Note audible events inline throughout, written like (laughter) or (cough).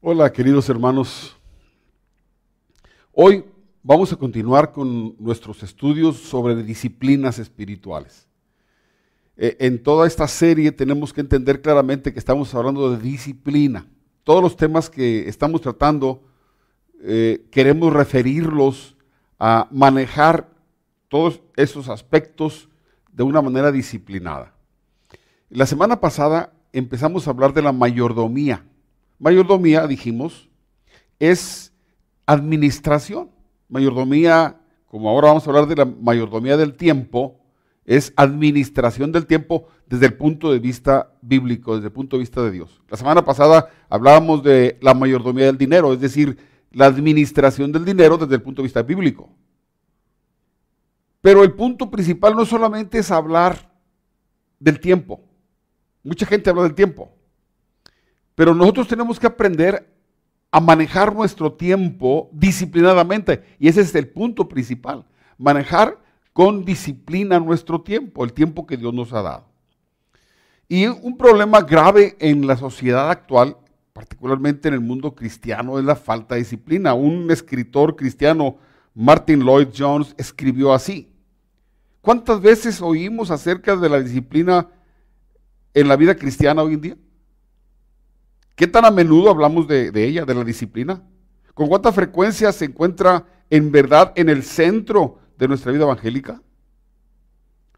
Hola queridos hermanos. Hoy vamos a continuar con nuestros estudios sobre disciplinas espirituales. Eh, en toda esta serie tenemos que entender claramente que estamos hablando de disciplina. Todos los temas que estamos tratando eh, queremos referirlos a manejar todos esos aspectos de una manera disciplinada. La semana pasada empezamos a hablar de la mayordomía. Mayordomía, dijimos, es administración. Mayordomía, como ahora vamos a hablar de la mayordomía del tiempo, es administración del tiempo desde el punto de vista bíblico, desde el punto de vista de Dios. La semana pasada hablábamos de la mayordomía del dinero, es decir, la administración del dinero desde el punto de vista bíblico. Pero el punto principal no solamente es hablar del tiempo. Mucha gente habla del tiempo. Pero nosotros tenemos que aprender a manejar nuestro tiempo disciplinadamente. Y ese es el punto principal. Manejar con disciplina nuestro tiempo, el tiempo que Dios nos ha dado. Y un problema grave en la sociedad actual, particularmente en el mundo cristiano, es la falta de disciplina. Un escritor cristiano, Martin Lloyd Jones, escribió así. ¿Cuántas veces oímos acerca de la disciplina en la vida cristiana hoy en día? ¿Qué tan a menudo hablamos de, ella, de la disciplina? ¿Con cuánta frecuencia se encuentra en verdad en el centro de nuestra vida evangélica?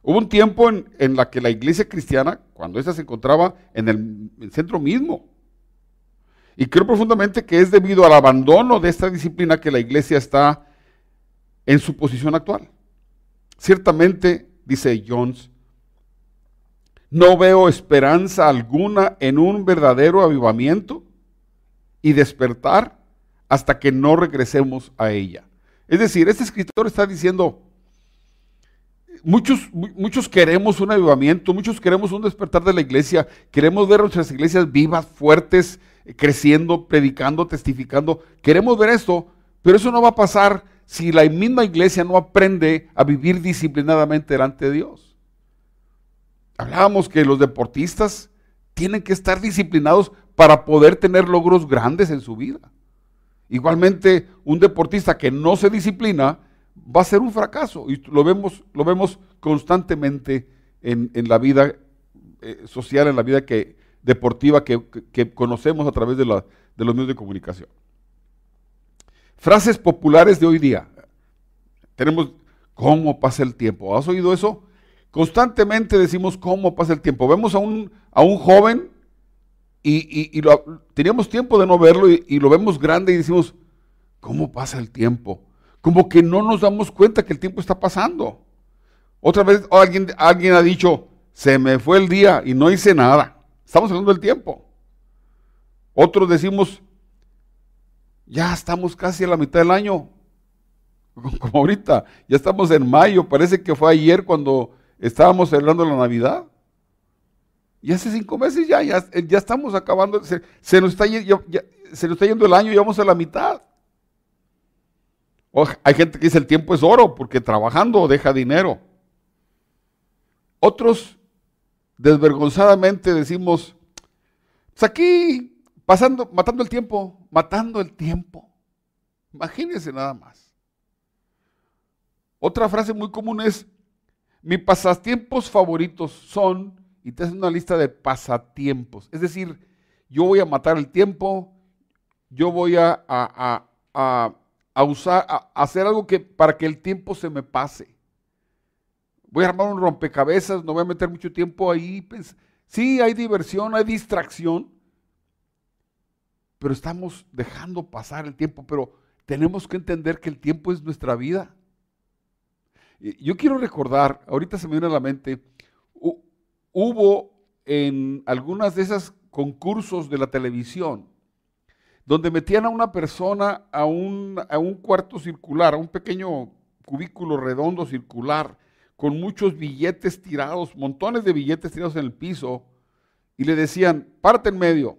Hubo un tiempo en, la que la iglesia cristiana, cuando esa se encontraba en el, centro mismo, y creo profundamente que es debido al abandono de esta disciplina que la iglesia está en su posición actual. Ciertamente, dice Jones, no veo esperanza alguna en un verdadero avivamiento y despertar hasta que no regresemos a ella. Es decir, este escritor está diciendo, muchos, muchos queremos un avivamiento, muchos queremos un despertar de la iglesia, queremos ver nuestras iglesias vivas, fuertes, creciendo, predicando, testificando. Queremos ver esto, pero eso no va a pasar si la misma iglesia no aprende a vivir disciplinadamente delante de Dios. Hablábamos que los deportistas tienen que estar disciplinados para poder tener logros grandes en su vida. Igualmente, un deportista que no se disciplina va a ser un fracaso. Y lo vemos, lo vemos constantemente en, la vida eh, social, en la vida que, deportiva que, conocemos a través de, de los medios de comunicación. Frases populares de hoy día. Tenemos cómo pasa el tiempo. ¿Has oído eso? Constantemente decimos cómo pasa el tiempo. Vemos a un, a un joven y, teníamos tiempo de no verlo y, lo vemos grande y decimos, ¿cómo pasa el tiempo? Como que no nos damos cuenta que el tiempo está pasando. Otra vez alguien, alguien ha dicho, se me fue el día y no hice nada. Estamos hablando del tiempo. Otros decimos, ya estamos casi a la mitad del año. (laughs) Como ahorita, ya estamos en mayo, parece que fue ayer cuando Estábamos celebrando la Navidad. Y hace cinco meses ya, ya, estamos acabando, se, nos está, se nos está yendo el año y vamos a la mitad. hay gente que dice el tiempo es oro porque trabajando deja dinero. Otros desvergonzadamente decimos, pues aquí pasando, matando el tiempo, matando el tiempo. Imagínense nada más. Otra frase muy común es, mis pasatiempos favoritos son, y te haces una lista de pasatiempos. Es decir, yo voy a matar el tiempo, yo voy a, hacer algo que, para que el tiempo se me pase. Voy a armar un rompecabezas, no voy a meter mucho tiempo ahí. Sí, hay diversión, hay distracción, pero estamos dejando pasar el tiempo, pero tenemos que entender que el tiempo es nuestra vida. Yo quiero recordar, ahorita se me viene a la mente, hubo en algunas de esas concursos de la televisión, donde metían a una persona a un, a un cuarto circular, a un pequeño cubículo redondo circular, con muchos billetes tirados, montones de billetes tirados en el piso, y le decían, parte en medio.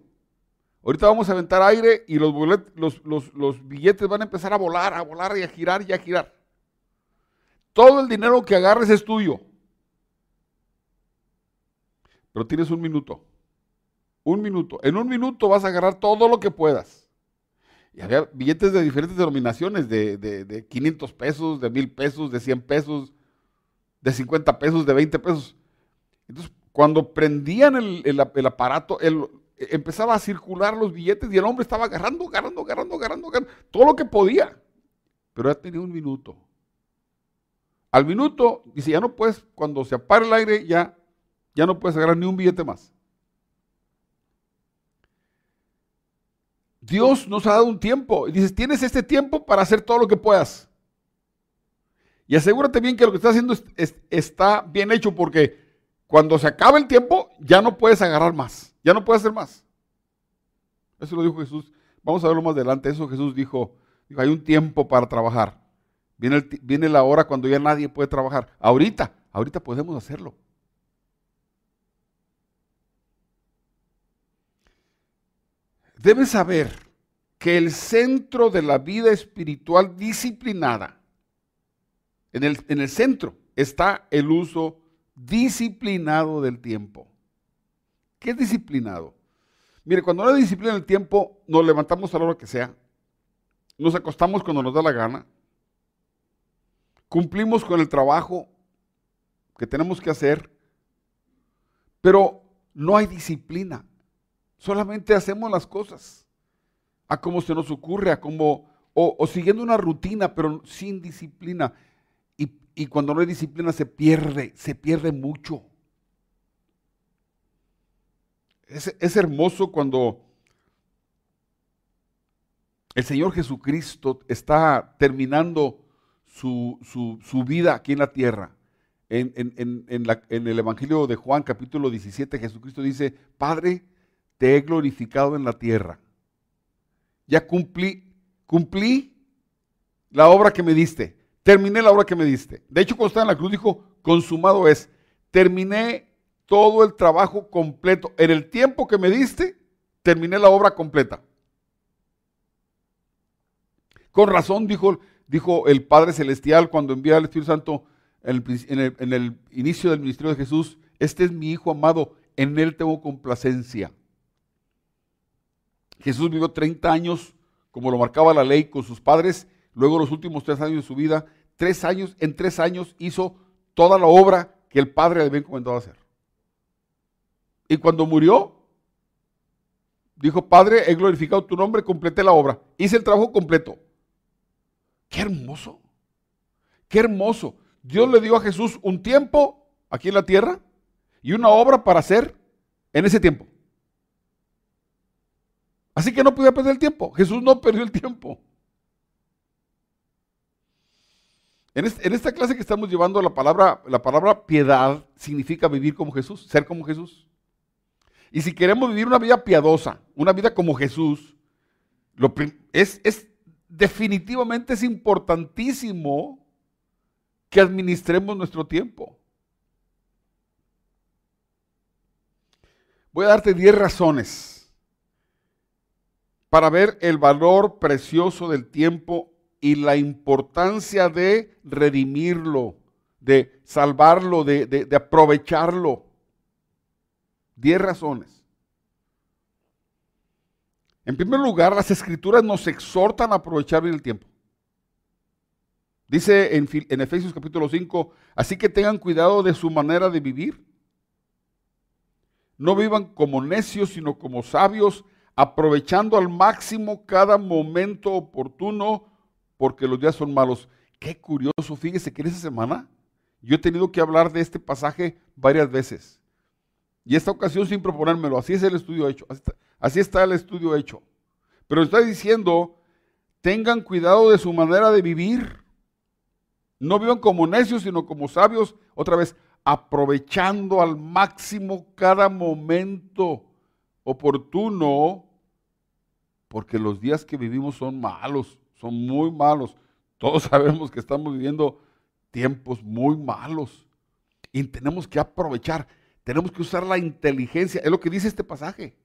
Ahorita vamos a aventar aire y los, los, los billetes van a empezar a volar, a volar y a girar y a girar. Todo el dinero que agarres es tuyo. Pero tienes un minuto. Un minuto. En un minuto vas a agarrar todo lo que puedas. Y había billetes de diferentes denominaciones, de, de, 500 pesos, de 1000 pesos, de 100 pesos, de 50 pesos, de 20 pesos. Entonces, cuando prendían el, aparato, empezaba a circular los billetes y el hombre estaba agarrando, agarrando, agarrando, agarrando, agarrando, todo lo que podía. Pero ya tenía un minuto. Al minuto, dice, ya no puedes, cuando se apaga el aire, ya, ya no puedes agarrar ni un billete más. Dios nos ha dado un tiempo. Y dices, tienes este tiempo para hacer todo lo que puedas. Y asegúrate bien que lo que estás haciendo está bien hecho porque cuando se acaba el tiempo ya no puedes agarrar más. Ya no puedes hacer más. Eso lo dijo Jesús. Vamos a verlo más adelante. Eso Jesús dijo, dijo hay un tiempo para trabajar. Viene, la hora cuando ya nadie puede trabajar. Ahorita, ahorita podemos hacerlo. Debes saber que el centro de la vida espiritual disciplinada, en el, en el centro está el uso disciplinado del tiempo. ¿Qué es disciplinado? Mire, cuando no disciplina del tiempo, nos levantamos a la hora que sea, nos acostamos cuando nos da la gana, cumplimos con el trabajo que tenemos que hacer, pero no hay disciplina. Solamente hacemos las cosas a como se nos ocurre, a como, o, siguiendo una rutina, pero sin disciplina. Y, y, cuando no hay disciplina se pierde, se pierde mucho. Es, es hermoso cuando el Señor Jesucristo está terminando su, su, vida aquí en la tierra. En, en, en, el Evangelio de Juan capítulo 17, Jesucristo dice, Padre, te he glorificado en la tierra. Ya cumplí, cumplí la obra que me diste. Terminé la obra que me diste. De hecho, cuando estaba en la cruz dijo, consumado es. Terminé todo el trabajo completo. En el tiempo que me diste, terminé la obra completa. Con razón dijo, dijo el Padre Celestial cuando envía al Espíritu Santo en el, inicio del ministerio de Jesús, este es mi Hijo amado, en él tengo complacencia. Jesús vivió 30 años, como lo marcaba la ley, con sus padres. Luego los últimos tres años de su vida, tres años, en tres años hizo toda la obra que el Padre le había encomendado hacer. Y cuando murió, dijo, Padre, he glorificado tu nombre, completé la obra. Hice el trabajo completo. Qué hermoso. Qué hermoso. Dios le dio a Jesús un tiempo aquí en la tierra y una obra para hacer en ese tiempo. Así que no podía perder el tiempo. Jesús no perdió el tiempo. En, esta clase que estamos llevando, la palabra, la palabra piedad significa vivir como Jesús, ser como Jesús. Y si queremos vivir una vida piadosa, una vida como Jesús, lo, es, es definitivamente es importantísimo que administremos nuestro tiempo. Voy a darte 10 razones para ver el valor precioso del tiempo y la importancia de redimirlo, de salvarlo, de, aprovecharlo. Diez razones. En primer lugar, las escrituras nos exhortan a aprovechar bien el tiempo. Dice en, Efesios capítulo 5, así que tengan cuidado de su manera de vivir. No vivan como necios, sino como sabios, aprovechando al máximo cada momento oportuno, porque los días son malos. Qué curioso, fíjese que en esa semana yo he tenido que hablar de este pasaje varias veces. Y esta ocasión sin proponérmelo, así es el estudio hecho, así está el estudio hecho. Pero está diciendo, tengan cuidado de su manera de vivir. No vivan como necios, sino como sabios. Otra vez, aprovechando al máximo cada momento oportuno, porque los días que vivimos son malos, son muy malos. Todos (laughs) sabemos que estamos viviendo tiempos muy malos y tenemos que aprovechar, tenemos que usar la inteligencia, es lo que dice este pasaje.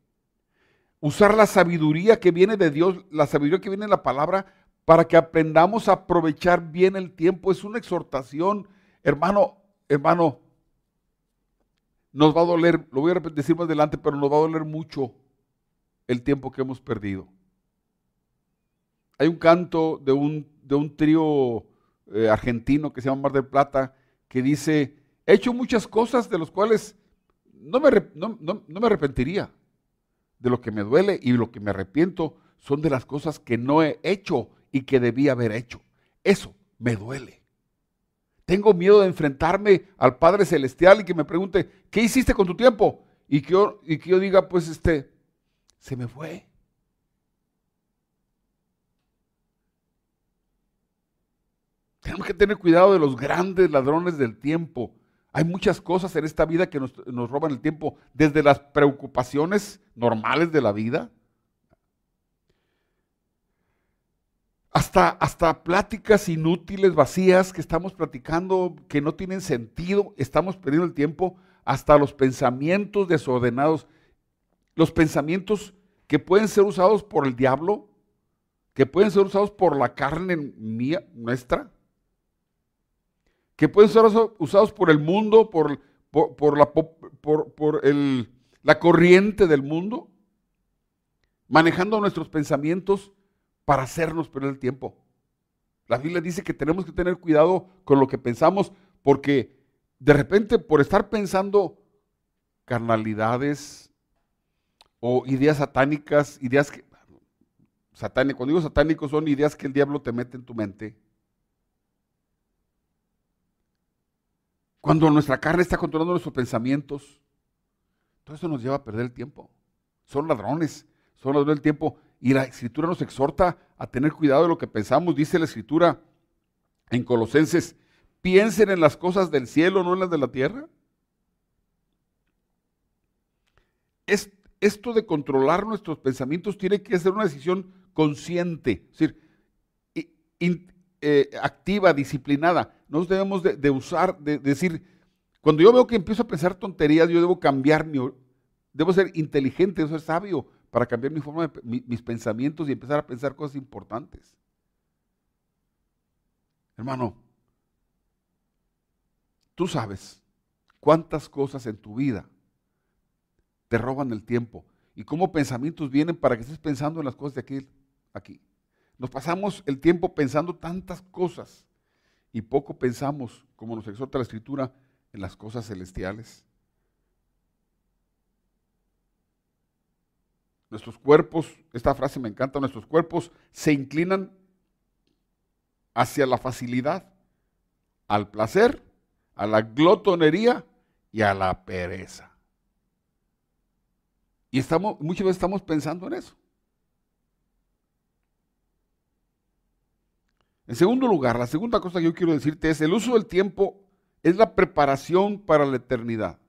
Usar la sabiduría que viene de Dios, la sabiduría que viene de la palabra, para que aprendamos a aprovechar bien el tiempo. Es una exhortación, hermano, hermano, nos va a doler, lo voy a decir más adelante, pero nos va a doler mucho el tiempo que hemos perdido. hay un canto de un, de un trío eh, argentino que se llama Mar del Plata que dice, he hecho muchas cosas de las cuales no me, no me arrepentiría. De lo que me duele y lo que me arrepiento son de las cosas que no he hecho y que debía haber hecho. Eso me duele. Tengo miedo de enfrentarme al Padre Celestial y que me pregunte, ¿qué hiciste con tu tiempo? Y que yo, y que yo diga, pues este, se me fue. Tenemos que tener cuidado de los grandes ladrones del tiempo. Hay muchas cosas en esta vida que nos, roban el tiempo, desde las preocupaciones normales de la vida, hasta, hasta pláticas inútiles, vacías que estamos platicando, que no tienen sentido, estamos perdiendo el tiempo, hasta los pensamientos desordenados, los pensamientos que pueden ser usados por el diablo, que pueden ser usados por la carne mía, nuestra, que pueden ser usados por el mundo, por, la, corriente del mundo, manejando nuestros pensamientos para hacernos perder el tiempo. La Biblia dice que tenemos que tener cuidado con lo que pensamos porque de repente por estar pensando carnalidades o ideas satánicas, ideas que, satánicos, cuando digo satánicos son ideas que el diablo te mete en tu mente. Cuando nuestra carne está controlando nuestros pensamientos, todo eso nos lleva a perder el tiempo. Son ladrones, son ladrones del tiempo. Y la escritura nos exhorta a tener cuidado de lo que pensamos. Dice la escritura en Colosenses, piensen en las cosas del cielo, no en las de la tierra. Es, esto de controlar nuestros pensamientos tiene que ser una decisión consciente, es decir, eh, activa, disciplinada. No debemos de, usar, de, decir, cuando yo veo que empiezo a pensar tonterías, yo debo cambiar mi, debo ser inteligente, debo ser sabio, para cambiar mi forma de, mis pensamientos y empezar a pensar cosas importantes. Hermano, tú sabes cuántas cosas en tu vida te roban el tiempo y cómo pensamientos vienen para que estés pensando en las cosas de aquí. aquí. Nos pasamos el tiempo pensando tantas cosas y poco pensamos, como nos exhorta la Escritura, en las cosas celestiales. Nuestros cuerpos, esta frase me encanta, nuestros cuerpos se inclinan hacia la facilidad, al placer, a la glotonería y a la pereza. Y estamos, muchas veces estamos pensando en eso. En segundo lugar, la segunda cosa que yo quiero decirte es el uso del tiempo es la preparación para la eternidad.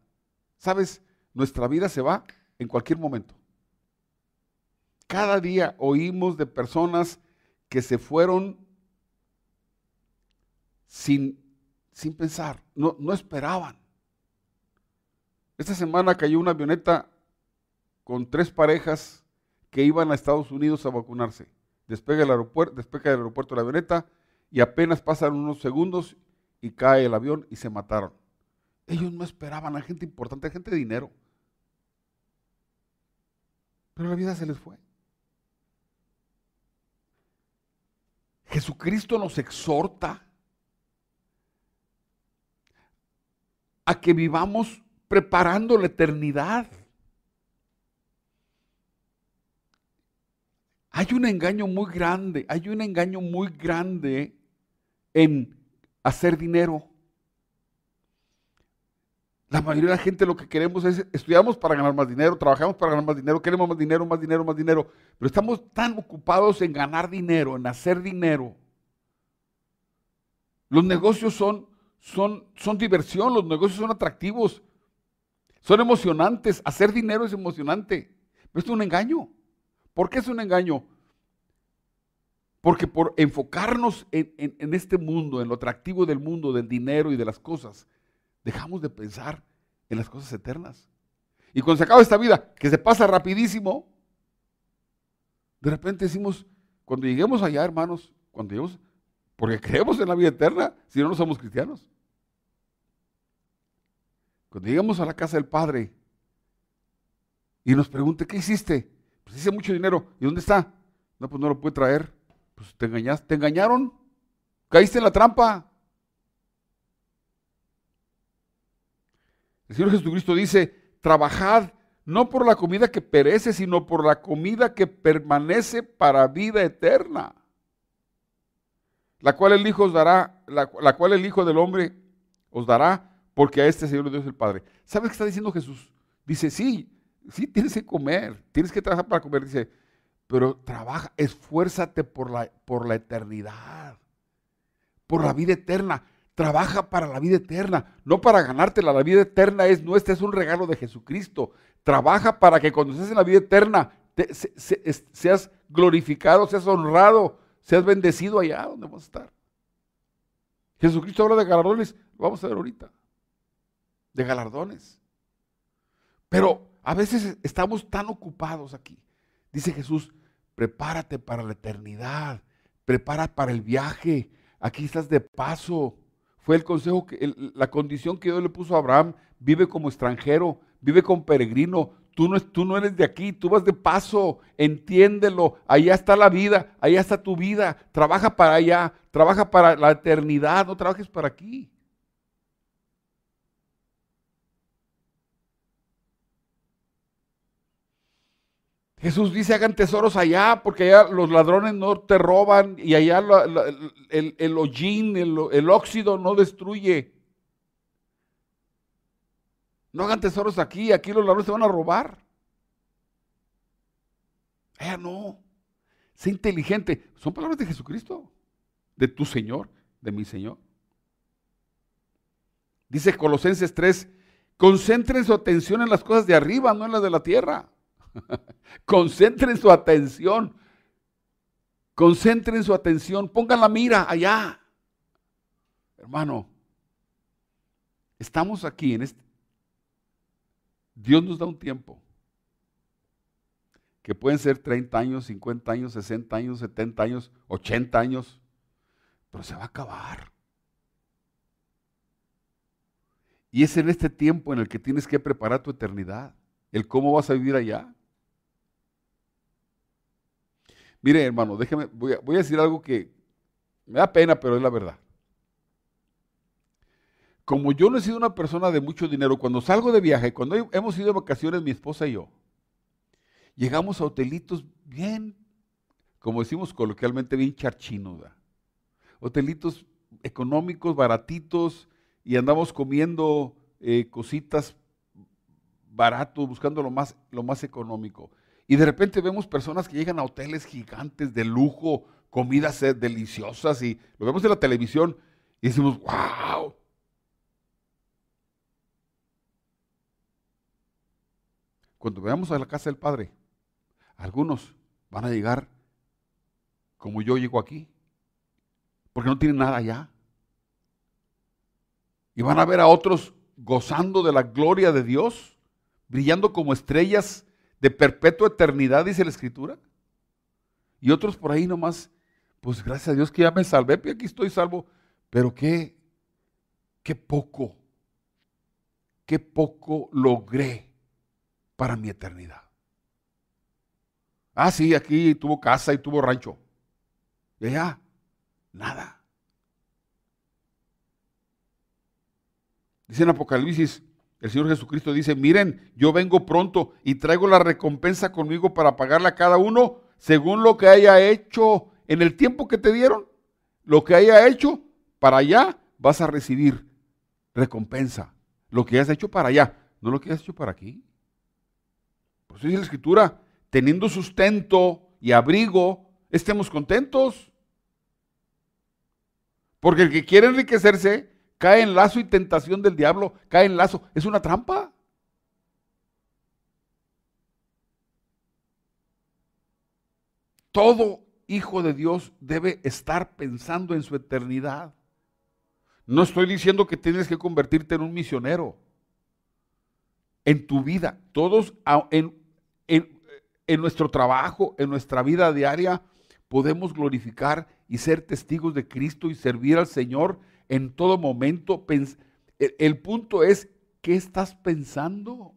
Sabes, nuestra vida se va en cualquier momento. Cada día oímos de personas que se fueron sin, sin pensar, no, no esperaban. Esta semana cayó una avioneta con tres parejas que iban a Estados Unidos a vacunarse. Despega el aeropuerto, despega del aeropuerto la avioneta y apenas pasan unos segundos y cae el avión y se mataron. Ellos no esperaban a gente importante, a gente de dinero. Pero la vida se les fue. Jesucristo nos exhorta a que vivamos preparando la eternidad. Hay un engaño muy grande, hay un engaño muy grande en hacer dinero. La mayoría de la gente lo que queremos es, estudiamos para ganar más dinero, trabajamos para ganar más dinero, queremos más dinero, más dinero, más dinero, pero estamos tan ocupados en ganar dinero, en hacer dinero. Los negocios son, son, son diversión, los negocios son atractivos, son emocionantes, hacer dinero es emocionante, pero es un engaño. ¿Por qué es un engaño? Porque por enfocarnos en, este mundo, en lo atractivo del mundo, del dinero y de las cosas, dejamos de pensar en las cosas eternas. Y cuando se acaba esta vida, que se pasa rapidísimo, de repente decimos, cuando lleguemos allá, hermanos, cuando lleguemos, porque creemos en la vida eterna, si no, no somos cristianos. Cuando lleguemos a la casa del Padre y nos pregunte, ¿qué hiciste? Pues hice mucho dinero. ¿Y dónde está? No, pues no lo puede traer. Pues te engañaste, te engañaron. Caíste en la trampa. El Señor Jesucristo dice, trabajad no por la comida que perece, sino por la comida que permanece para vida eterna, la cual el Hijo os dará, la, cual el Hijo del Hombre os dará, porque a este Señor Dios el Padre. ¿Sabes qué está diciendo Jesús? Dice, sí, sí tienes que comer, tienes que trabajar para comer. Dice, pero trabaja, esfuérzate por la, por la eternidad, por la vida eterna. Trabaja para la vida eterna, no para ganártela. La vida eterna es nuestra, es un regalo de Jesucristo. Trabaja para que cuando estés en la vida eterna seas glorificado, seas honrado, seas bendecido allá donde vamos a estar. Jesucristo habla de galardones, vamos a ver ahorita. De galardones. Pero a veces estamos tan ocupados aquí. Dice Jesús, prepárate para la eternidad, prepara para el viaje. Aquí estás de paso. Fue el consejo, que, la condición que Dios le puso a Abraham. Vive como extranjero, vive como peregrino. Tú no, tú no eres de aquí, tú vas de paso. Entiéndelo. Allá está la vida, allá está tu vida. Trabaja para allá, trabaja para la eternidad, no trabajes para aquí. Jesús dice, hagan tesoros allá, porque allá los ladrones no te roban y allá el, el hollín, el, óxido no destruye. No hagan tesoros aquí, aquí los ladrones te van a robar. Allá no. Sé inteligente. Son palabras de Jesucristo, de tu Señor, de mi Señor. Dice Colosenses 3, concentren su atención en las cosas de arriba, no en las de la tierra. (laughs) Concentren su atención. Concentren su atención. Pongan la mira allá. Hermano, estamos aquí en este. Dios nos da un tiempo. Que pueden ser 30 años, 50 años, 60 años, 70 años, 80 años. Pero se va a acabar. Y es en este tiempo en el que tienes que preparar tu eternidad. El cómo vas a vivir allá. Mire, hermano, déjeme, voy a, decir algo que me da pena, pero es la verdad. Como yo no he sido una persona de mucho dinero, cuando salgo de viaje, cuando hemos ido de vacaciones, mi esposa y yo, llegamos a hotelitos bien, como decimos coloquialmente, bien charchinos. Hotelitos económicos, baratitos, y andamos comiendo eh, cositas baratos, buscando lo más, lo más económico. Y de repente vemos personas que llegan a hoteles gigantes de lujo, comidas eh, deliciosas y lo vemos en la televisión y decimos, wow. Cuando veamos a la casa del Padre, algunos van a llegar como yo llego aquí, porque no tienen nada allá. Y van a ver a otros gozando de la gloria de Dios, brillando como estrellas de perpetua eternidad, dice la Escritura. Y otros por ahí nomás, pues gracias a Dios que ya me salvé, y aquí estoy salvo. Pero qué, qué poco, qué poco logré para mi eternidad. Ah, sí, aquí tuvo casa y tuvo rancho. Y allá, nada. Dice en Apocalipsis el Señor Jesucristo dice, miren, yo vengo pronto y traigo la recompensa conmigo para pagarle a cada uno según lo que haya hecho en el tiempo que te dieron. Lo que haya hecho para allá vas a recibir recompensa. Lo que hayas hecho para allá, no lo que hayas hecho para aquí. Por eso dice la Escritura, teniendo sustento y abrigo, estemos contentos. Porque el que quiere enriquecerse cae en lazo y tentación del diablo, cae en lazo. Es una trampa. Todo hijo de Dios debe estar pensando en su eternidad. No estoy diciendo que tienes que convertirte en un misionero. En tu vida, todos en, en nuestro trabajo, en nuestra vida diaria, podemos glorificar y ser testigos de Cristo y servir al Señor en todo momento. El, punto es, ¿qué estás pensando?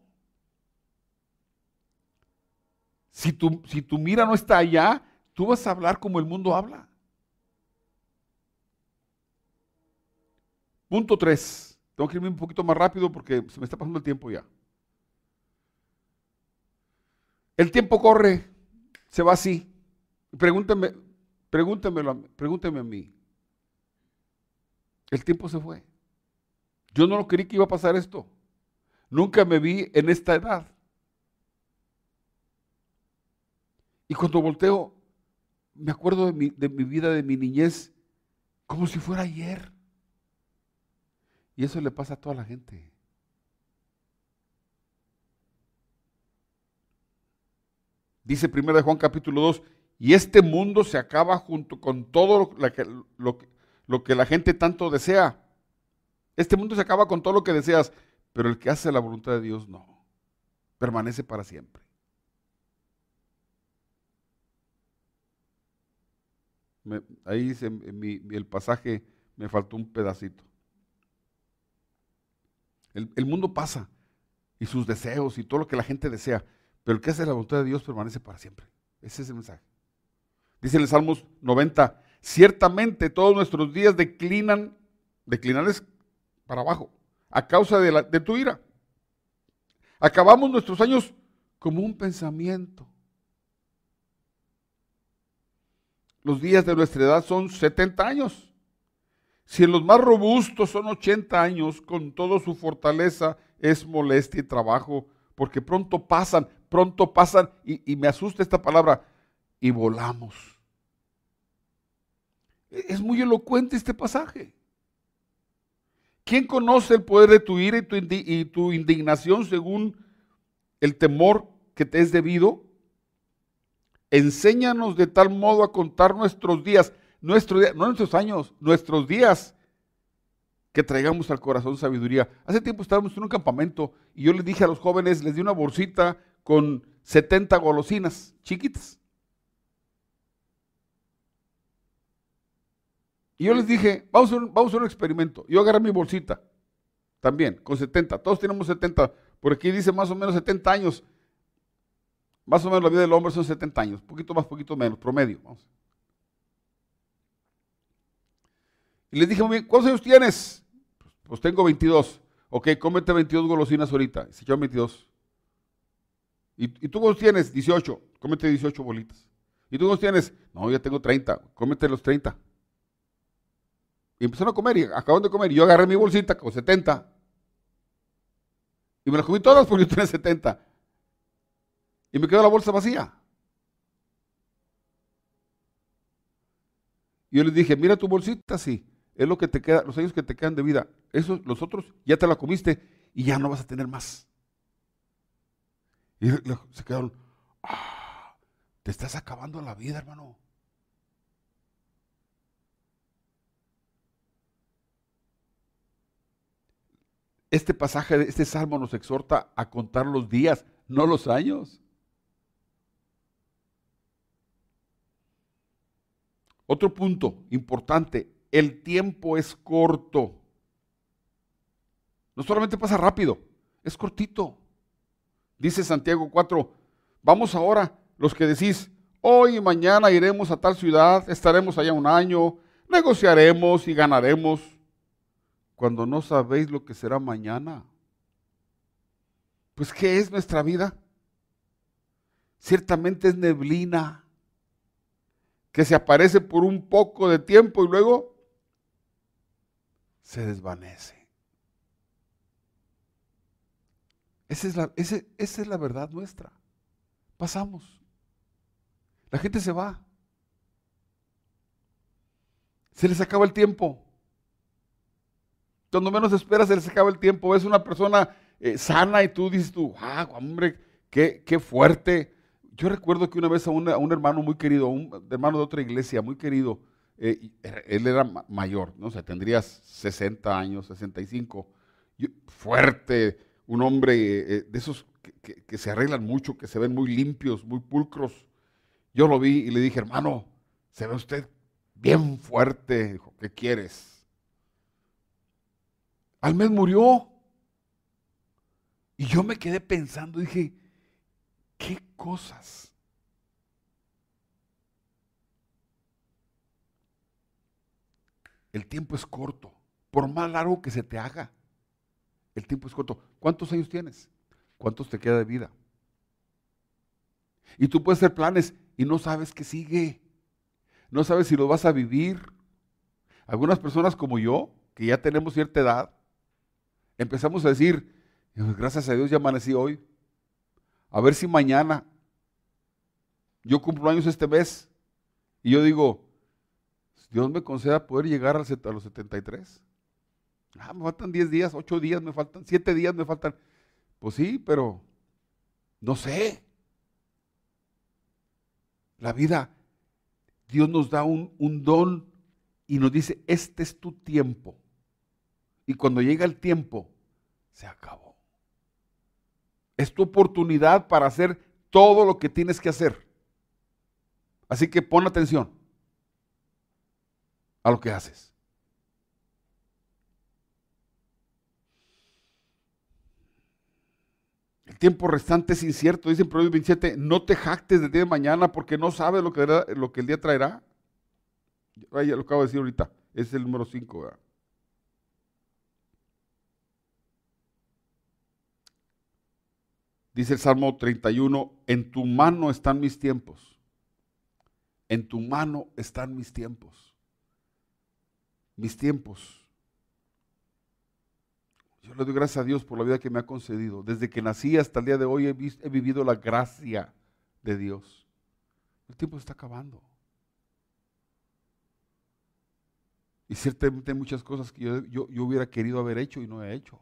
Si tu, si tu mira no está allá, tú vas a hablar como el mundo habla. Punto 3. Tengo que irme un poquito más rápido porque se me está pasando el tiempo ya. El tiempo corre, se va así. Pregúntame, pregúntamelo, pregúntame a mí. El tiempo se fue. Yo no lo creí que iba a pasar esto. Nunca me vi en esta edad. Y cuando volteo, me acuerdo de mi, de mi vida, de mi niñez, como si fuera ayer. Y eso le pasa a toda la gente. Dice 1 Juan capítulo 2, y este mundo se acaba junto con todo lo que, que la gente tanto desea. Este mundo se acaba con todo lo que deseas, pero el que hace la voluntad de Dios no. Permanece para siempre. ahí dice el pasaje, me faltó un pedacito. El, el, mundo pasa y sus deseos y todo lo que la gente desea, pero el que hace la voluntad de Dios permanece para siempre. Ese es el mensaje. Dice en el Salmos 90, ciertamente todos nuestros días declinan, declinales para abajo, a causa de, tu ira. Acabamos nuestros años como un pensamiento. Los días de nuestra edad son 70 años. Si en los más robustos son 80 años, con toda su fortaleza es molestia y trabajo, porque pronto pasan, pronto pasan, y me asusta esta palabra, y volamos. Es muy elocuente este pasaje. ¿Quién conoce el poder de tu ira y tu, y tu indignación según el temor que te es debido? Enséñanos de tal modo a contar nuestros días, nuestros días, no nuestros años, nuestros días, que traigamos al corazón sabiduría. Hace tiempo estábamos en un campamento y yo les dije a los jóvenes, les di una bolsita con 70 golosinas chiquitas. Y yo les dije, vamos a, vamos a hacer un experimento. Yo agarré mi bolsita, también, con 70. Todos tenemos 70. Por aquí dice más o menos 70 años. Más o menos la vida del hombre son 70 años, poquito más, poquito menos, promedio. Y les dije, muy bien, ¿cuántos años tienes? Pues, tengo 22. Ok, cómete 22 golosinas ahorita. Se echó 22. ¿Y, ¿Y tú cuántos tienes? 18. Cómete 18 bolitas. ¿Y tú cuántos tienes? No, ya tengo 30. Cómete los 30. Y empezaron a comer y acaban de comer. Y yo agarré mi bolsita con 70. Y me las comí todas porque yo tenía 70. Y me quedó la bolsa vacía. Y yo les dije, mira tu bolsita, sí. Es lo que te queda, los años que te quedan de vida. Esos, los otros, ya te la comiste y ya no vas a tener más. Y se quedaron, ah, te estás acabando la vida, hermano. Este pasaje, este salmo nos exhorta a contar los días, no los años. Otro punto importante, el tiempo es corto. No solamente pasa rápido, es cortito. Dice Santiago 4, vamos ahora, los que decís, hoy y mañana iremos a tal ciudad, estaremos allá un año, negociaremos y ganaremos, cuando no sabéis lo que será mañana. Pues, ¿qué es nuestra vida? Ciertamente es neblina que se aparece por un poco de tiempo y luego se desvanece. Esa es la, esa es la verdad nuestra. Pasamos. La gente se va. Se les acaba el tiempo. Cuando menos esperas, se les acaba el tiempo. Es una persona eh, sana y tú dices tú, ah, hombre, qué, qué fuerte. Yo recuerdo que una vez a, un hermano muy querido, un hermano de otra iglesia muy querido, eh, él era mayor, no sé, tendría 60 años, 65, fuerte, un hombre eh, de esos que, se arreglan mucho, que se ven muy limpios, muy pulcros. Yo lo vi y le dije, hermano, se ve usted bien fuerte. Dijo, ¿qué quieres? Al mes murió. Y yo me quedé pensando, dije, ¿Qué cosas? El tiempo es corto. por más largo que se te haga. El tiempo es corto. ¿Cuántos años tienes? ¿Cuántos te queda de vida? Y tú puedes hacer planes y no sabes qué sigue. No sabes si lo vas a vivir. Algunas personas como yo, que ya tenemos cierta edad, empezamos a decir, gracias a Dios ya amanecí hoy. A ver si mañana yo cumplo años este mes. Y yo digo, Dios me conceda poder llegar a los 73. Ah, me faltan 10 días, 8 días, me faltan 7 días, me faltan. Pues sí, pero no sé. La vida, Dios nos da un, un don y nos dice, este es tu tiempo. Y cuando llega el tiempo, se acabó. Es tu oportunidad para hacer todo lo que tienes que hacer. Así que pon atención a lo que haces. El tiempo restante es incierto, dice en Proverbios 27, no te jactes del día de mañana porque no sabes lo que, lo que el día traerá. ya lo acabo de decir ahorita, es el número 5. Dice el Salmo 31, en tu mano están mis tiempos. En tu mano están mis tiempos. Mis tiempos. Yo le doy gracias a Dios por la vida que me ha concedido. Desde que nací hasta el día de hoy he, vivido la gracia de Dios. El tiempo está acabando. Y ciertamente hay muchas cosas que yo, yo hubiera querido haber hecho y no he hecho.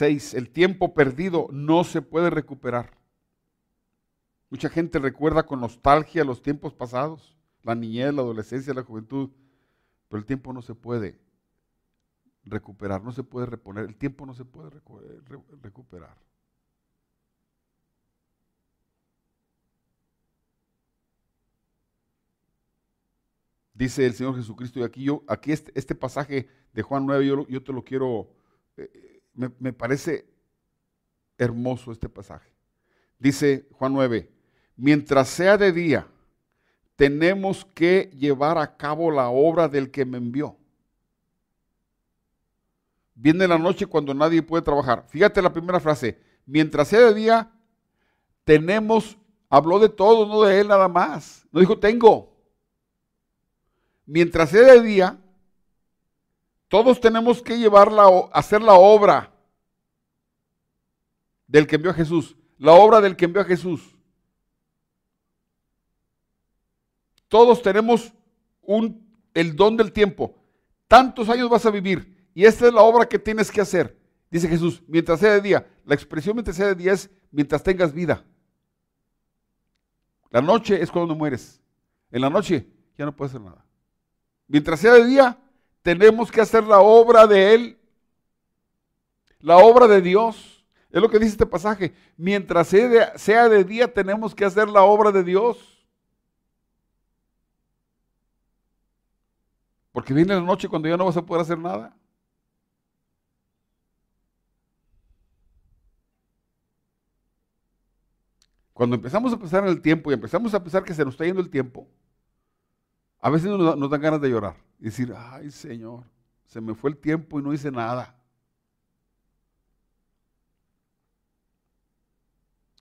El tiempo perdido no se puede recuperar. Mucha gente recuerda con nostalgia los tiempos pasados, la niñez, la adolescencia, la juventud, pero el tiempo no se puede recuperar, no se puede reponer, el tiempo no se puede recuperar. Dice el Señor Jesucristo, y aquí yo, aquí este, este pasaje de Juan 9, yo, te lo quiero, eh, me, parece hermoso este pasaje. Dice Juan 9, mientras sea de día, tenemos que llevar a cabo la obra del que me envió. Viene la noche cuando nadie puede trabajar. Fíjate la primera frase. Mientras sea de día, tenemos, habló de todo, no de él nada más. No dijo tengo. Mientras sea de día, todos tenemos que llevar la, hacer la obra del que envió a Jesús. La obra del que envió a Jesús. Todos tenemos un, el don del tiempo. Tantos años vas a vivir y esta es la obra que tienes que hacer. Dice Jesús, mientras sea de día. La expresión mientras sea de día es mientras tengas vida. La noche es cuando mueres. En la noche ya no puedes hacer nada. Mientras sea de día, tenemos que hacer la obra de Él. La obra de Dios. Es lo que dice este pasaje. Mientras sea de día, tenemos que hacer la obra de Dios. Porque viene la noche cuando ya no vas a poder hacer nada. Cuando empezamos a pensar en el tiempo y empezamos a pensar que se nos está yendo el tiempo, a veces nos, dan ganas de llorar y decir, ay Señor, se me fue el tiempo y no hice nada.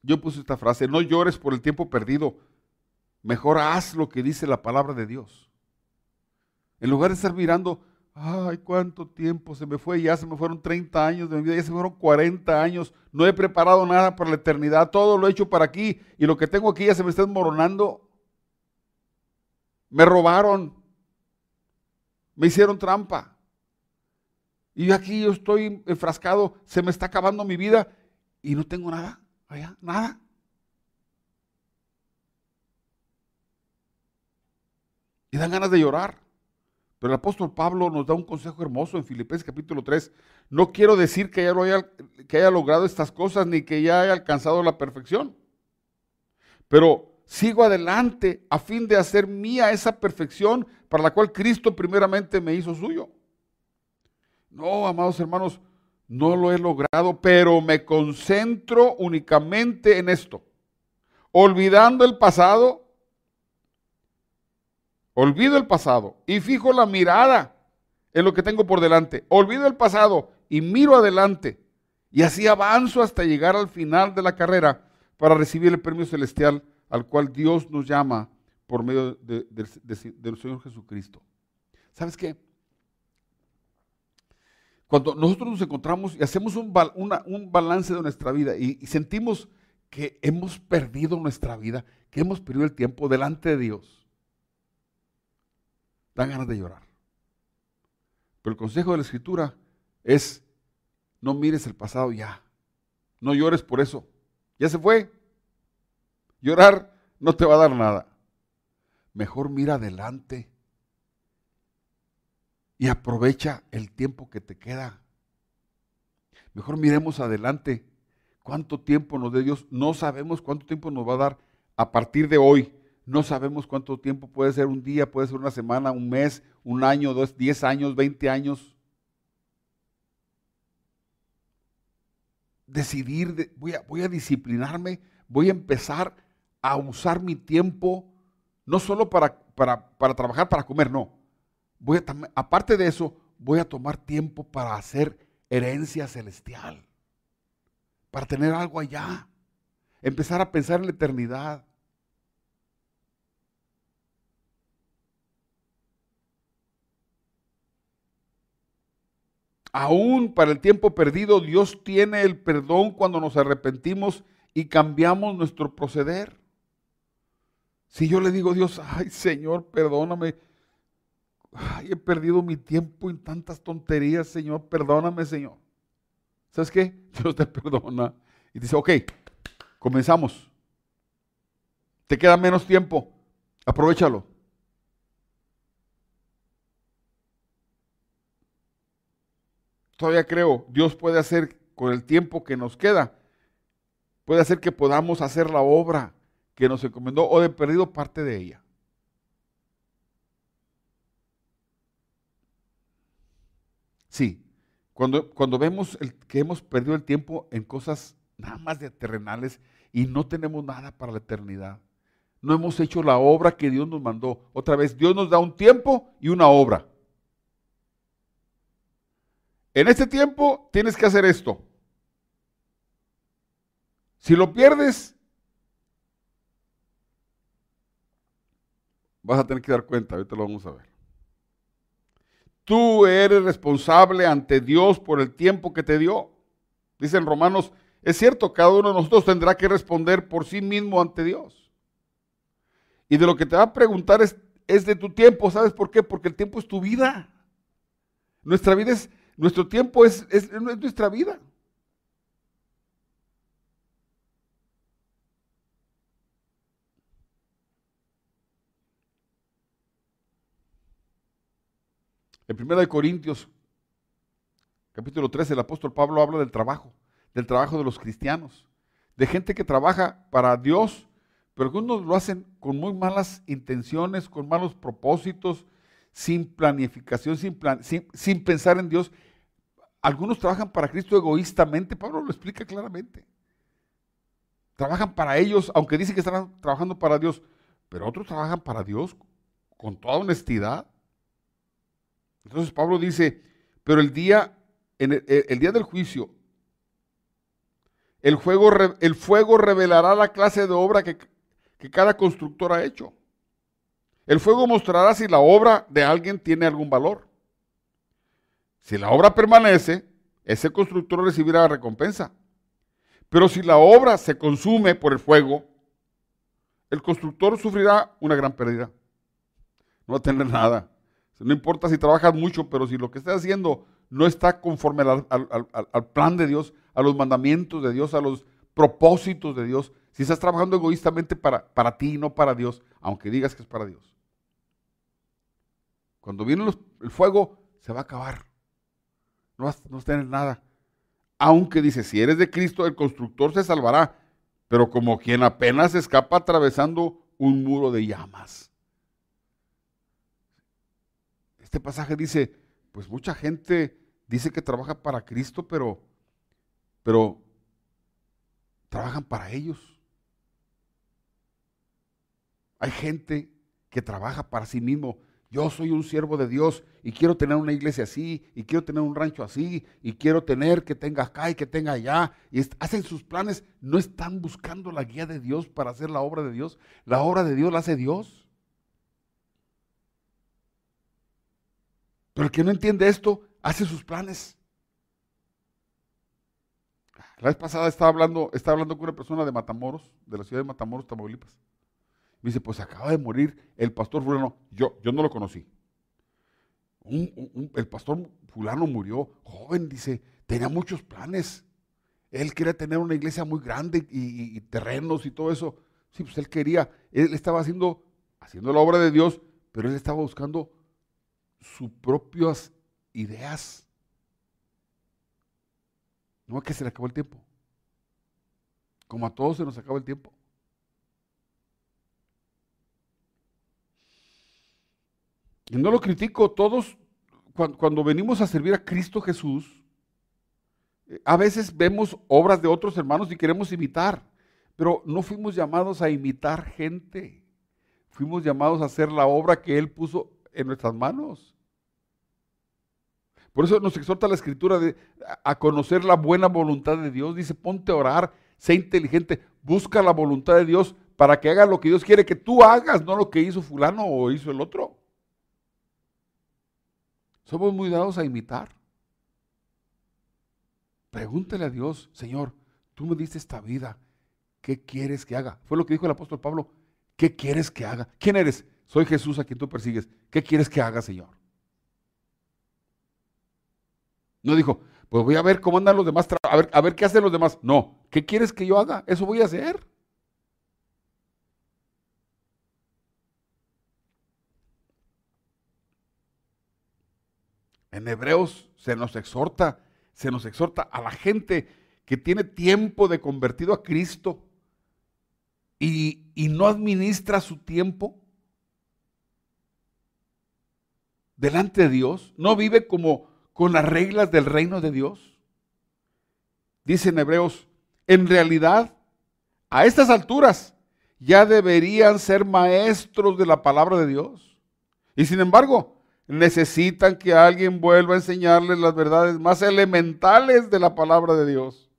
Yo puse esta frase, no llores por el tiempo perdido, mejor haz lo que dice la palabra de Dios. En lugar de estar mirando, ay, cuánto tiempo se me fue, ya se me fueron 30 años de mi vida, ya se fueron 40 años, no he preparado nada para la eternidad, todo lo he hecho para aquí y lo que tengo aquí ya se me está desmoronando. Me robaron, me hicieron trampa. Y aquí yo estoy enfrascado, se me está acabando mi vida y no tengo nada, allá, nada. Y dan ganas de llorar. Pero el apóstol Pablo nos da un consejo hermoso en Filipenses capítulo 3. No quiero decir que ya lo haya, que haya logrado estas cosas ni que ya haya alcanzado la perfección. Pero sigo adelante a fin de hacer mía esa perfección para la cual Cristo primeramente me hizo suyo. No, amados hermanos, no lo he logrado, pero me concentro únicamente en esto olvidando el pasado, olvido el pasado y fijo la mirada en lo que tengo por delante. Olvido el pasado y miro adelante. Y así avanzo hasta llegar al final de la carrera para recibir el premio celestial al cual Dios nos llama por medio del Señor Jesucristo. ¿Sabes qué? Cuando nosotros nos encontramos y hacemos un, balance de nuestra vida y, sentimos que hemos perdido nuestra vida, que hemos perdido el tiempo delante de Dios, dan ganas de llorar. Pero el consejo de la Escritura es, no mires el pasado ya, no llores por eso, ya se fue. Llorar no te va a dar nada. Mejor mira adelante y aprovecha el tiempo que te queda. Mejor miremos adelante. ¿Cuánto tiempo nos dé Dios? No sabemos cuánto tiempo nos va a dar a partir de hoy. No sabemos cuánto tiempo puede ser un día, puede ser una semana, un mes, un año, dos, diez años, veinte años. Decidir, voy, a, voy a disciplinarme, voy a empezar a usar mi tiempo, no solo para, para, para trabajar, para comer, no voy aparte de eso, voy a tomar tiempo para hacer herencia celestial, para tener algo allá, empezar a pensar en la eternidad. Aún para el tiempo perdido, Dios tiene el perdón cuando nos arrepentimos y cambiamos nuestro proceder. Si yo le digo a Dios, ay Señor, perdóname, Ay, he perdido mi tiempo en tantas tonterías, Señor, perdóname, Señor. ¿Sabes qué? (laughs) Dios te perdona. Y dice, ok, comenzamos. Te queda menos tiempo, aprovechalo. Todavía creo, Dios puede hacer con el tiempo que nos queda, puede hacer que podamos hacer la obra que nos encomendó o de perdido parte de ella. Sí, cuando, cuando vemos que hemos perdido el tiempo en cosas nada más de terrenales y no tenemos nada para la eternidad. No hemos hecho la obra que Dios nos mandó. Otra vez, Dios nos da un tiempo y una obra. En este tiempo tienes que hacer esto. Si lo pierdes, vas a tener que dar cuenta, ahorita lo vamos a ver. Tú eres responsable ante Dios por el tiempo que te dio. Dicen Romanos, es cierto, cada uno de nosotros tendrá que responder por sí mismo ante Dios. Y de lo que te va a preguntar es, es de tu tiempo. ¿Sabes por qué? Porque el tiempo es tu vida. Nuestra vida es, nuestro tiempo es, es, es nuestra vida. En 1 Corintios, capítulo 13, el apóstol Pablo habla del trabajo, del trabajo de los cristianos, de gente que trabaja para Dios, pero algunos lo hacen con muy malas intenciones, con malos propósitos, sin planificación, sin, sin pensar en Dios. Algunos trabajan para Cristo egoístamente, Pablo lo explica claramente. Trabajan para ellos, aunque dicen que están trabajando para Dios, pero otros trabajan para Dios con toda honestidad. Entonces Pablo dice, pero el día, el, día del juicio, el fuego, el fuego, revelará la clase de obra que, que cada constructor ha hecho. El fuego mostrará si la obra de alguien tiene algún valor. Si la obra permanece, ese constructor recibirá recompensa. Pero si la obra se consume por el fuego, el constructor sufrirá una gran pérdida. No va a tener nada. No importa si trabajas mucho, pero si lo que estás haciendo no está conforme al, plan de Dios, a los mandamientos de Dios, a los propósitos de Dios, si estás trabajando egoístamente para, para ti y no para Dios, aunque digas que es para Dios. Cuando viene el fuego, se va a acabar. No vas, no vas a tener nada. Aunque dice, si eres de Cristo, el constructor se salvará, pero como quien apenas escapa atravesando un muro de llamas. Este pasaje dice, pues mucha gente dice que trabaja para Cristo, pero, pero trabajan para ellos. Hay gente que trabaja para sí mismo. Yo soy un siervo de Dios y quiero tener una iglesia así, y quiero tener un rancho así, y quiero tener que tenga acá y que tenga allá. Y hacen sus planes, no están buscando la guía de Dios para hacer la obra de Dios. La obra de Dios la hace Dios. Pero el que no entiende esto, hace sus planes. La vez pasada estaba hablando, estaba hablando con una persona de Matamoros, de la ciudad de Matamoros, Tamaulipas. Dice, pues acaba de morir el pastor fulano. Yo, yo no lo conocí. el pastor fulano murió joven, dice, tenía muchos planes. Él quería tener una iglesia muy grande y, y, terrenos y todo eso. Sí, pues él quería, él estaba haciendo, haciendo la obra de Dios, pero él estaba buscando sus propias ideas. No es que se le acabó el tiempo. Como a todos se nos acaba el tiempo. Y no lo critico, todos cuando, venimos a servir a Cristo Jesús, eh, a veces vemos obras de otros hermanos y queremos imitar, pero no fuimos llamados a imitar gente, fuimos llamados a hacer la obra que Él puso en nuestras manos. Por eso nos exhorta la escritura a conocer la buena voluntad de Dios. Dice, ponte a orar, sé inteligente, busca la voluntad de Dios para que haga lo que Dios quiere que tú hagas, no lo que hizo fulano o hizo el otro. Somos muy dados a imitar. Pregúntele a Dios, Señor, tú me diste esta vida, ¿qué quieres que haga? Fue lo que dijo el apóstol Pablo, ¿qué quieres que haga? ¿Quién eres? Soy Jesús a quien tú persigues. ¿Qué quieres que haga, Señor? No dijo, pues voy a ver cómo andan los demás, a ver, qué hacen los demás. No, ¿qué quieres que yo haga? Eso voy a hacer. En Hebreos se nos exhorta, se nos exhorta a la gente que tiene tiempo de convertido a Cristo y no administra su tiempo delante de Dios, no vive como con las reglas del reino de Dios? Dice en Hebreos, en realidad, a estas alturas ya deberían ser maestros de la palabra de Dios. Y sin embargo, necesitan que alguien vuelva a enseñarles las verdades más elementales de la palabra de Dios.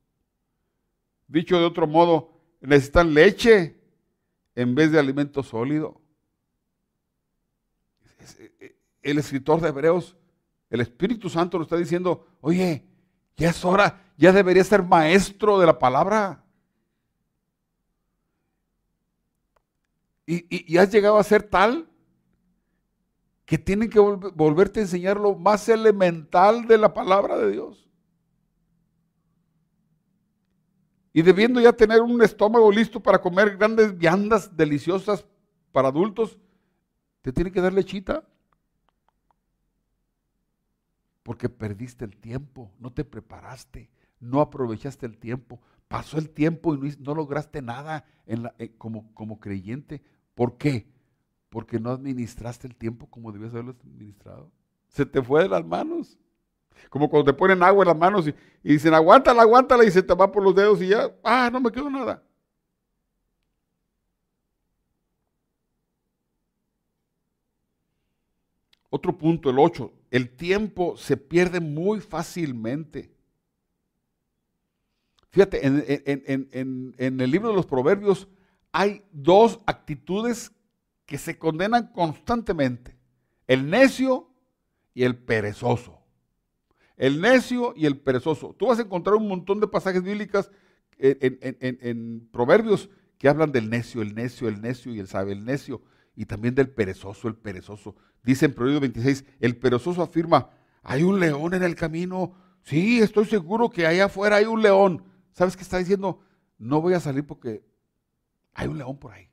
Dicho de otro modo, necesitan leche en vez de alimento sólido. El escritor de Hebreos el Espíritu Santo lo está diciendo, oye, ya es hora, ya debería ser maestro de la palabra. Y, has llegado a ser tal que tienen que volverte a enseñar lo más elemental de la palabra de Dios. Y debiendo ya tener un estómago listo para comer grandes viandas deliciosas para adultos, te tiene que dar lechita porque perdiste el tiempo, no te preparaste, no aprovechaste el tiempo, pasó el tiempo y no, lograste nada eh, como, creyente. ¿Por qué? Porque no administraste el tiempo como debías haberlo administrado. Se te fue de las manos. Como cuando te ponen agua en las manos y, y, dicen, aguántala, aguántala, y se te va por los dedos y ya, ah, no me quedó nada. Otro punto, el 8, el tiempo se pierde muy fácilmente. Fíjate, en, el libro de los Proverbios hay dos actitudes que se condenan constantemente. El necio y el perezoso. El necio y el perezoso. Tú vas a encontrar un montón de pasajes bíblicos en, Proverbios que hablan del necio, el necio, el necio y el sabe, el necio y también del perezoso, el perezoso. Dice en Proverbios 26, el perezoso afirma, hay un león en el camino. Sí, estoy seguro que allá afuera hay un león. ¿Sabes qué está diciendo? No voy a salir porque hay un león por ahí.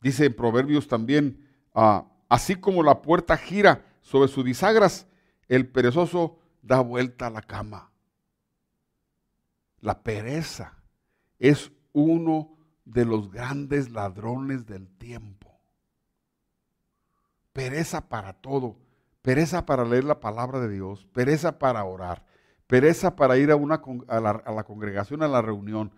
Dice en Proverbios también, ah, así como la puerta gira sobre sus bisagras, el perezoso da vuelta a la cama. La pereza es uno de los grandes ladrones del tiempo. Pereza para todo, pereza para leer la palabra de Dios, pereza para orar, pereza para ir a, una, a, la, congregación, a la reunión,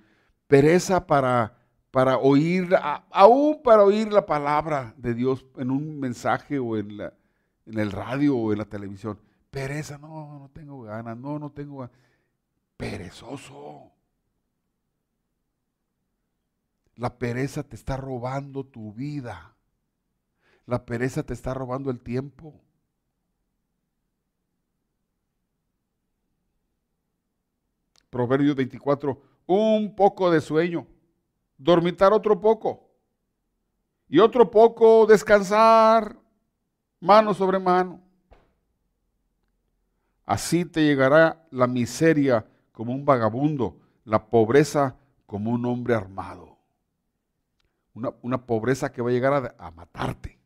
pereza para, para oír, aún para oír la palabra de Dios en un mensaje o en, en el radio o en la televisión. Pereza, no, no tengo ganas, no, no tengo ganas. Perezoso. La pereza te está robando tu vida. La pereza te está robando el tiempo. Proverbios 24, un poco de sueño, dormitar otro poco y otro poco descansar, mano sobre mano. Así te llegará la miseria como un vagabundo, la pobreza como un hombre armado. Una, pobreza que va a llegar a matarte,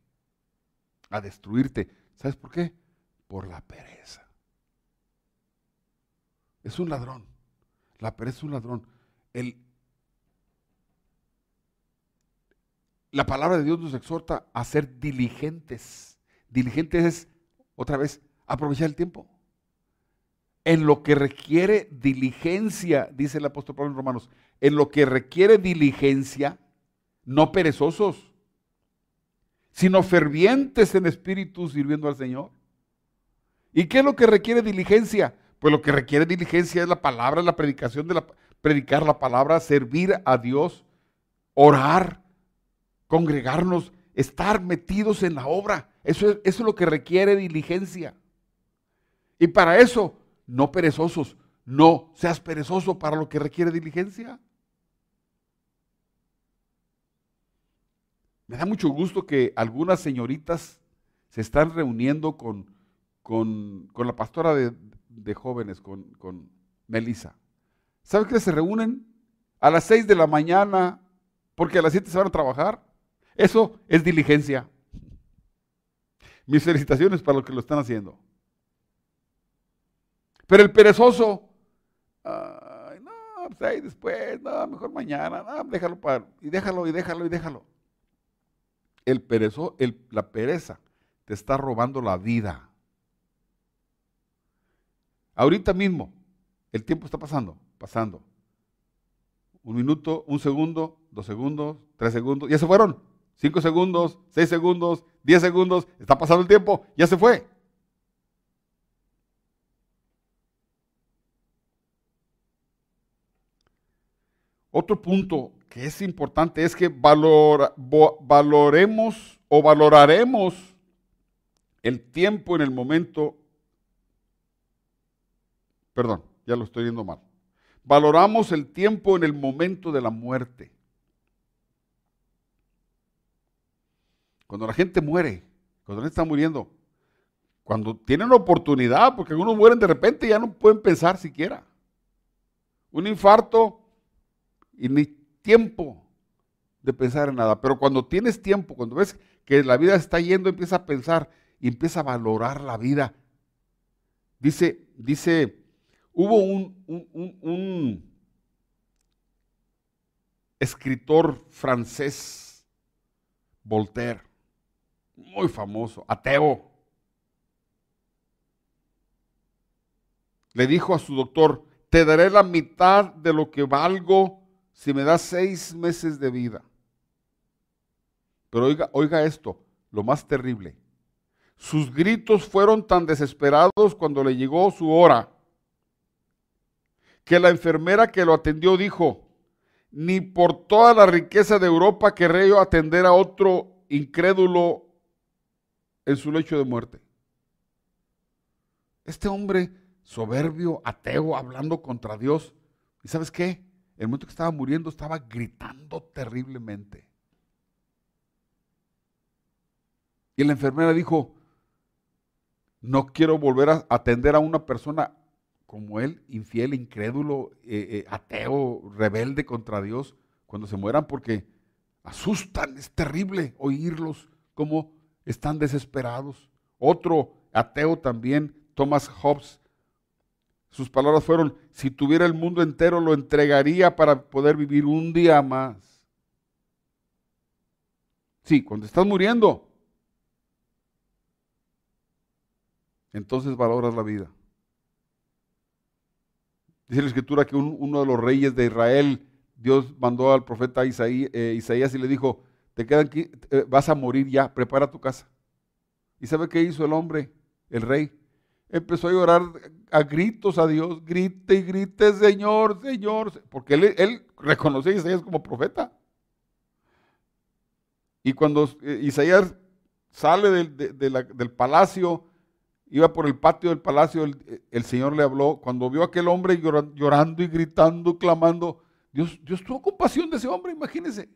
a destruirte. ¿Sabes por qué? Por la pereza. Es un ladrón. La pereza es un ladrón. El, la palabra de Dios nos exhorta a ser diligentes. Diligentes es, otra vez, aprovechar el tiempo. En lo que requiere diligencia, dice el apóstol Pablo en Romanos, en lo que requiere diligencia, no perezosos, sino fervientes en espíritu sirviendo al Señor. ¿Y qué es lo que requiere diligencia? Pues lo que requiere diligencia es la palabra, la predicación de la predicar la palabra, servir a Dios, orar, congregarnos, estar metidos en la obra. Eso es, eso es lo que requiere diligencia. Y para eso, no perezosos, no seas perezoso para lo que requiere diligencia. Me da mucho gusto que algunas señoritas se están reuniendo con, con, con la pastora de, jóvenes con, con Melissa. ¿Saben que se reúnen? A las 6 de la mañana, porque a las 7 se van a trabajar. Eso es diligencia. Mis felicitaciones para los que lo están haciendo. Pero el perezoso, no, pues ahí después, no, mejor mañana, déjalo para, y déjalo, y déjalo, y déjalo. El perezo, la pereza te está robando la vida. Ahorita mismo, el tiempo está pasando, pasando. Un minuto, un segundo, dos segundos, tres segundos, ya se fueron. Cinco segundos, seis segundos, diez segundos, está pasando el tiempo, ya se fue. Otro punto que es importante es que valoremos o valoraremos el tiempo en el momento Perdón, ya lo estoy viendo mal. Valoramos el tiempo en el momento de la muerte. Cuando la gente muere, cuando la gente está muriendo, cuando tienen oportunidad, porque algunos mueren de repente y ya no pueden pensar siquiera. Un infarto y ni tiempo de pensar en nada. Pero cuando tienes tiempo, cuando ves que la vida está yendo, empieza a pensar y empieza a valorar la vida. Dice, dice Hubo un, escritor francés, Voltaire, muy famoso, ateo. Le dijo a su doctor, te daré la mitad de lo que valgo si me das seis meses de vida. Pero oiga, oiga esto, lo más terrible. Sus gritos fueron tan desesperados cuando le llegó su hora que la enfermera que lo atendió dijo, ni por toda la riqueza de Europa querré yo atender a otro incrédulo en su lecho de muerte. Este hombre soberbio, ateo, hablando contra Dios. ¿Y sabes qué? El momento que estaba muriendo estaba gritando terriblemente. Y la enfermera dijo, no quiero volver a atender a una persona como él, infiel, incrédulo, eh, eh, ateo, rebelde contra Dios, cuando se mueran, porque asustan, es terrible oírlos como están desesperados. Otro ateo también, Thomas Hobbes, sus palabras fueron, si tuviera el mundo entero lo entregaría para poder vivir un día más. Sí, cuando estás muriendo, entonces valoras la vida. Dice la escritura que uno de los reyes de Israel Dios mandó al profeta eh, Isaías, y le dijo, te quedan, vas a morir ya, prepara tu casa. ¿Y sabe qué hizo el hombre, el rey? Empezó a llorar a gritos a Dios, grite y grite, Señor, Señor, porque él, él a Isaías como profeta. Y cuando eh, Isaías sale del, palacio, iba por el patio del palacio, el, Señor le habló. Cuando vio a aquel hombre llorando y gritando, clamando, Dios, Dios tuvo compasión de ese hombre, imagínense.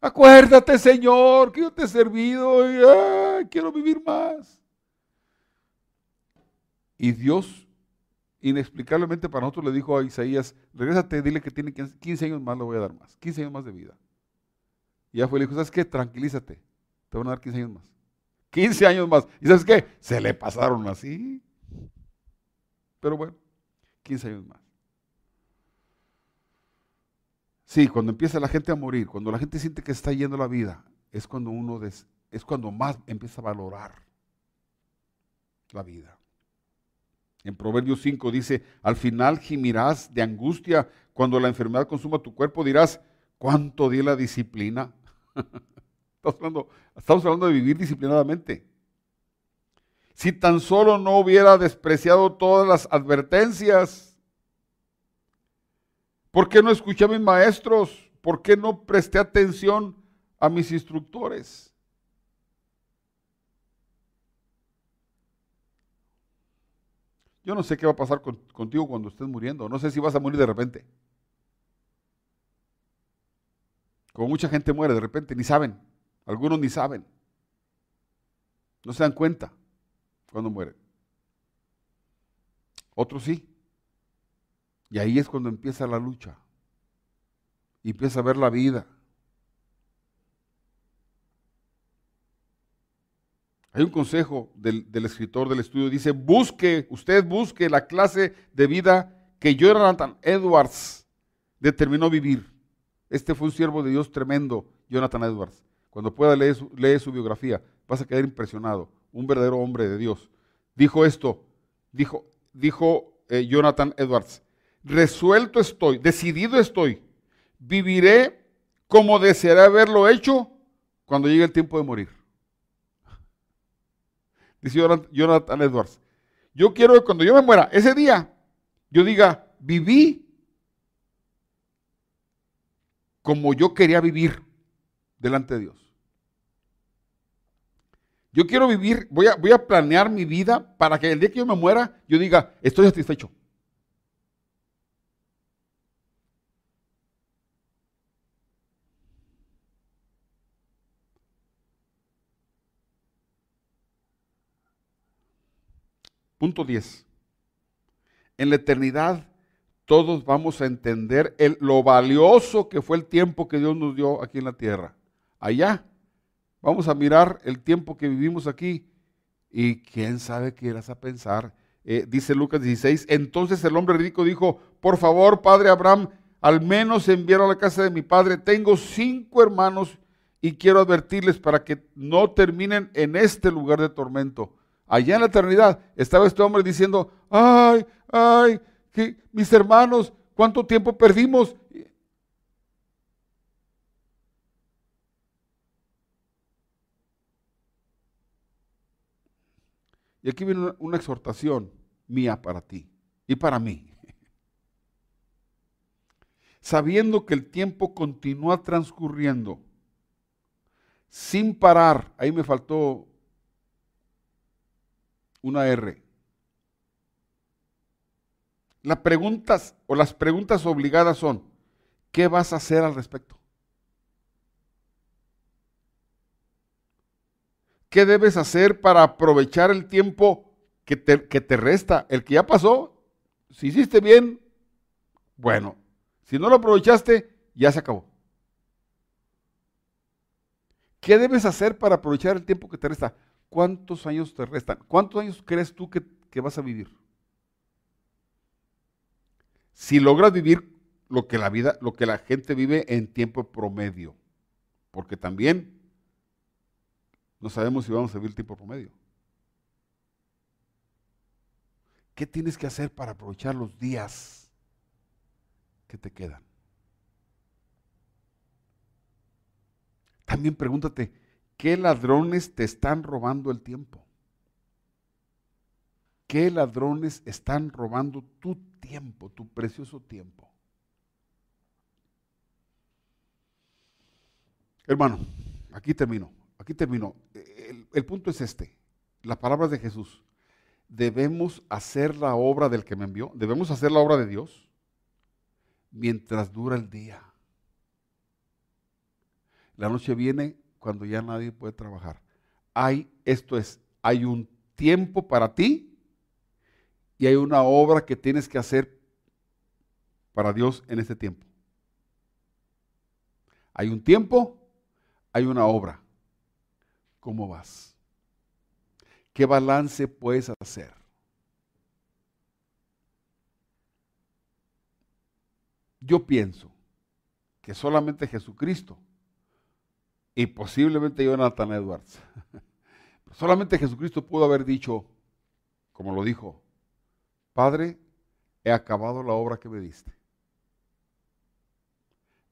Acuérdate, Señor, que yo te he servido y quiero vivir más. Y Dios, inexplicablemente para nosotros, le dijo a Isaías, regrésate, dile que tiene 15 años más, le voy a dar más, 15 años más de vida. Y ya fue le dijo, ¿sabes qué? Tranquilízate, te van a dar 15 años más. 15 años más. ¿Y sabes qué? Se le pasaron así. Pero bueno, 15 años más. Sí, cuando empieza la gente a morir, cuando la gente siente que está yendo la vida, es cuando uno es cuando más empieza a valorar la vida. En Proverbios 5 dice, al final gimirás de angustia cuando la enfermedad consuma tu cuerpo, dirás, ¿cuánto di la disciplina? (laughs) estamos, hablando, de vivir disciplinadamente. Si tan solo no hubiera despreciado todas las advertencias, ¿por qué no escuché a mis maestros? ¿Por qué no presté atención a mis instructores? Yo no sé qué va a pasar contigo cuando estés muriendo. No sé si vas a morir de repente. Como mucha gente muere de repente, ni saben. Algunos ni saben. No se dan cuenta cuando mueren. Otros sí. Y ahí es cuando empieza la lucha. Y empieza a ver la vida. Hay un consejo del, escritor del estudio, dice, busque, usted busque la clase de vida que Jonathan Edwards determinó vivir. Este fue un siervo de Dios tremendo, Jonathan Edwards. Cuando pueda leer su, su biografía, vas a quedar impresionado. Un verdadero hombre de Dios. Dijo esto, dijo, dijo eh, Jonathan Edwards, resuelto estoy, decidido estoy, viviré como desearé haberlo hecho cuando llegue el tiempo de morir. Dice Jonathan Edwards, yo quiero que cuando yo me muera, ese día, yo diga, viví como yo quería vivir delante de Dios. Yo quiero vivir, voy a, voy a planear mi vida para que el día que yo me muera, yo diga, estoy satisfecho. Punto 10. En la eternidad todos vamos a entender lo valioso que fue el tiempo que Dios nos dio aquí en la tierra. Allá vamos a mirar el tiempo que vivimos aquí y quién sabe qué irás a pensar. Eh, dice Lucas 16, entonces el hombre rico dijo, por favor, padre Abraham, al menos enviaron a la casa de mi padre. Tengo cinco hermanos y quiero advertirles para que no terminen en este lugar de tormento. Allá en la eternidad estaba este hombre diciendo, ay, ay, que mis hermanos, ¿cuánto tiempo perdimos? Y aquí viene una, exhortación mía para ti y para mí. (laughs) Sabiendo que el tiempo continúa transcurriendo sin parar, ahí me faltó una R. Las preguntas o las preguntas obligadas son, ¿qué vas a hacer al respecto? ¿Qué debes hacer para aprovechar el tiempo que te, que te resta? El que ya pasó, si hiciste bien, bueno. Si no lo aprovechaste, ya se acabó. ¿Qué debes hacer para aprovechar el tiempo que te resta? ¿Cuántos años te restan? ¿Cuántos años crees tú que vas a vivir? si logras vivir lo que la vida, lo que la gente vive en tiempo promedio, porque también no sabemos si vamos a vivir tiempo promedio. ¿Qué tienes que hacer para aprovechar los días que te quedan. También pregúntate, ¿qué ladrones te están robando el tiempo? ¿Qué ladrones están robando tu tiempo, tu precioso tiempo? Hermano, aquí termino, aquí termino. El, el punto es este, las palabras de Jesús debemos hacer la obra del que me envió, debemos hacer la obra de Dios mientras dura el día. La noche viene cuando ya nadie puede trabajar. Hay, esto es, hay un tiempo para ti y hay una obra que tienes que hacer para Dios en este tiempo. Hay un tiempo, hay una obra. ¿Cómo vas? ¿Qué balance puedes hacer? Yo pienso que solamente Jesucristo y posiblemente Jonathan Edwards, (laughs) solamente Jesucristo pudo haber dicho, como lo dijo, Padre, he acabado la obra que me diste.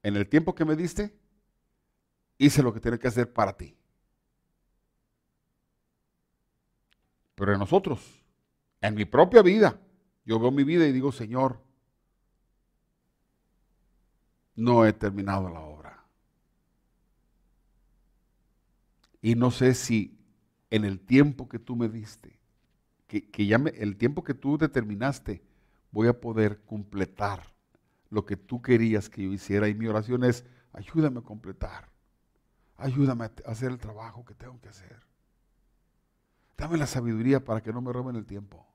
En el tiempo que me diste, hice lo que tenía que hacer para ti. Pero en nosotros, en mi propia vida, yo veo mi vida y digo, Señor, no he terminado la obra. Y no sé si en el tiempo que tú me diste, que, ya el tiempo que tú determinaste, voy a poder completar lo que tú querías que yo hiciera. Y mi oración es, ayúdame a completar. Ayúdame a hacer el trabajo que tengo que hacer. Dame la sabiduría para que no me roben el tiempo.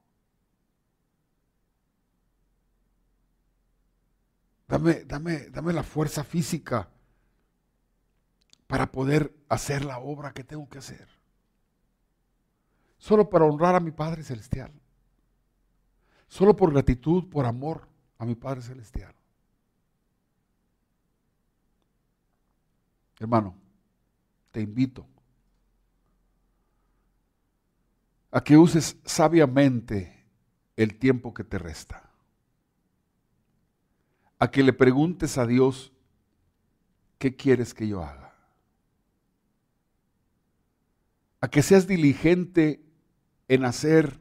Dame, dame, dame la fuerza física para poder hacer la obra que tengo que hacer. Solo para honrar a mi Padre Celestial. Solo por gratitud, por amor a mi Padre Celestial. Hermano, te invito a que uses sabiamente el tiempo que te resta. A que le preguntes a Dios, ¿qué quieres que yo haga? A que seas diligente en hacer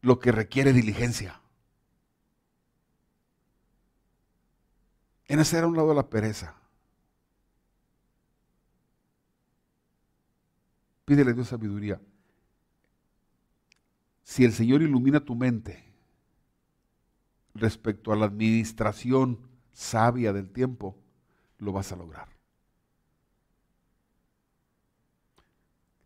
lo que requiere diligencia. En hacer a un lado la pereza. Pídele a Dios sabiduría. Si el Señor ilumina tu mente respecto a la administración sabia del tiempo, lo vas a lograr.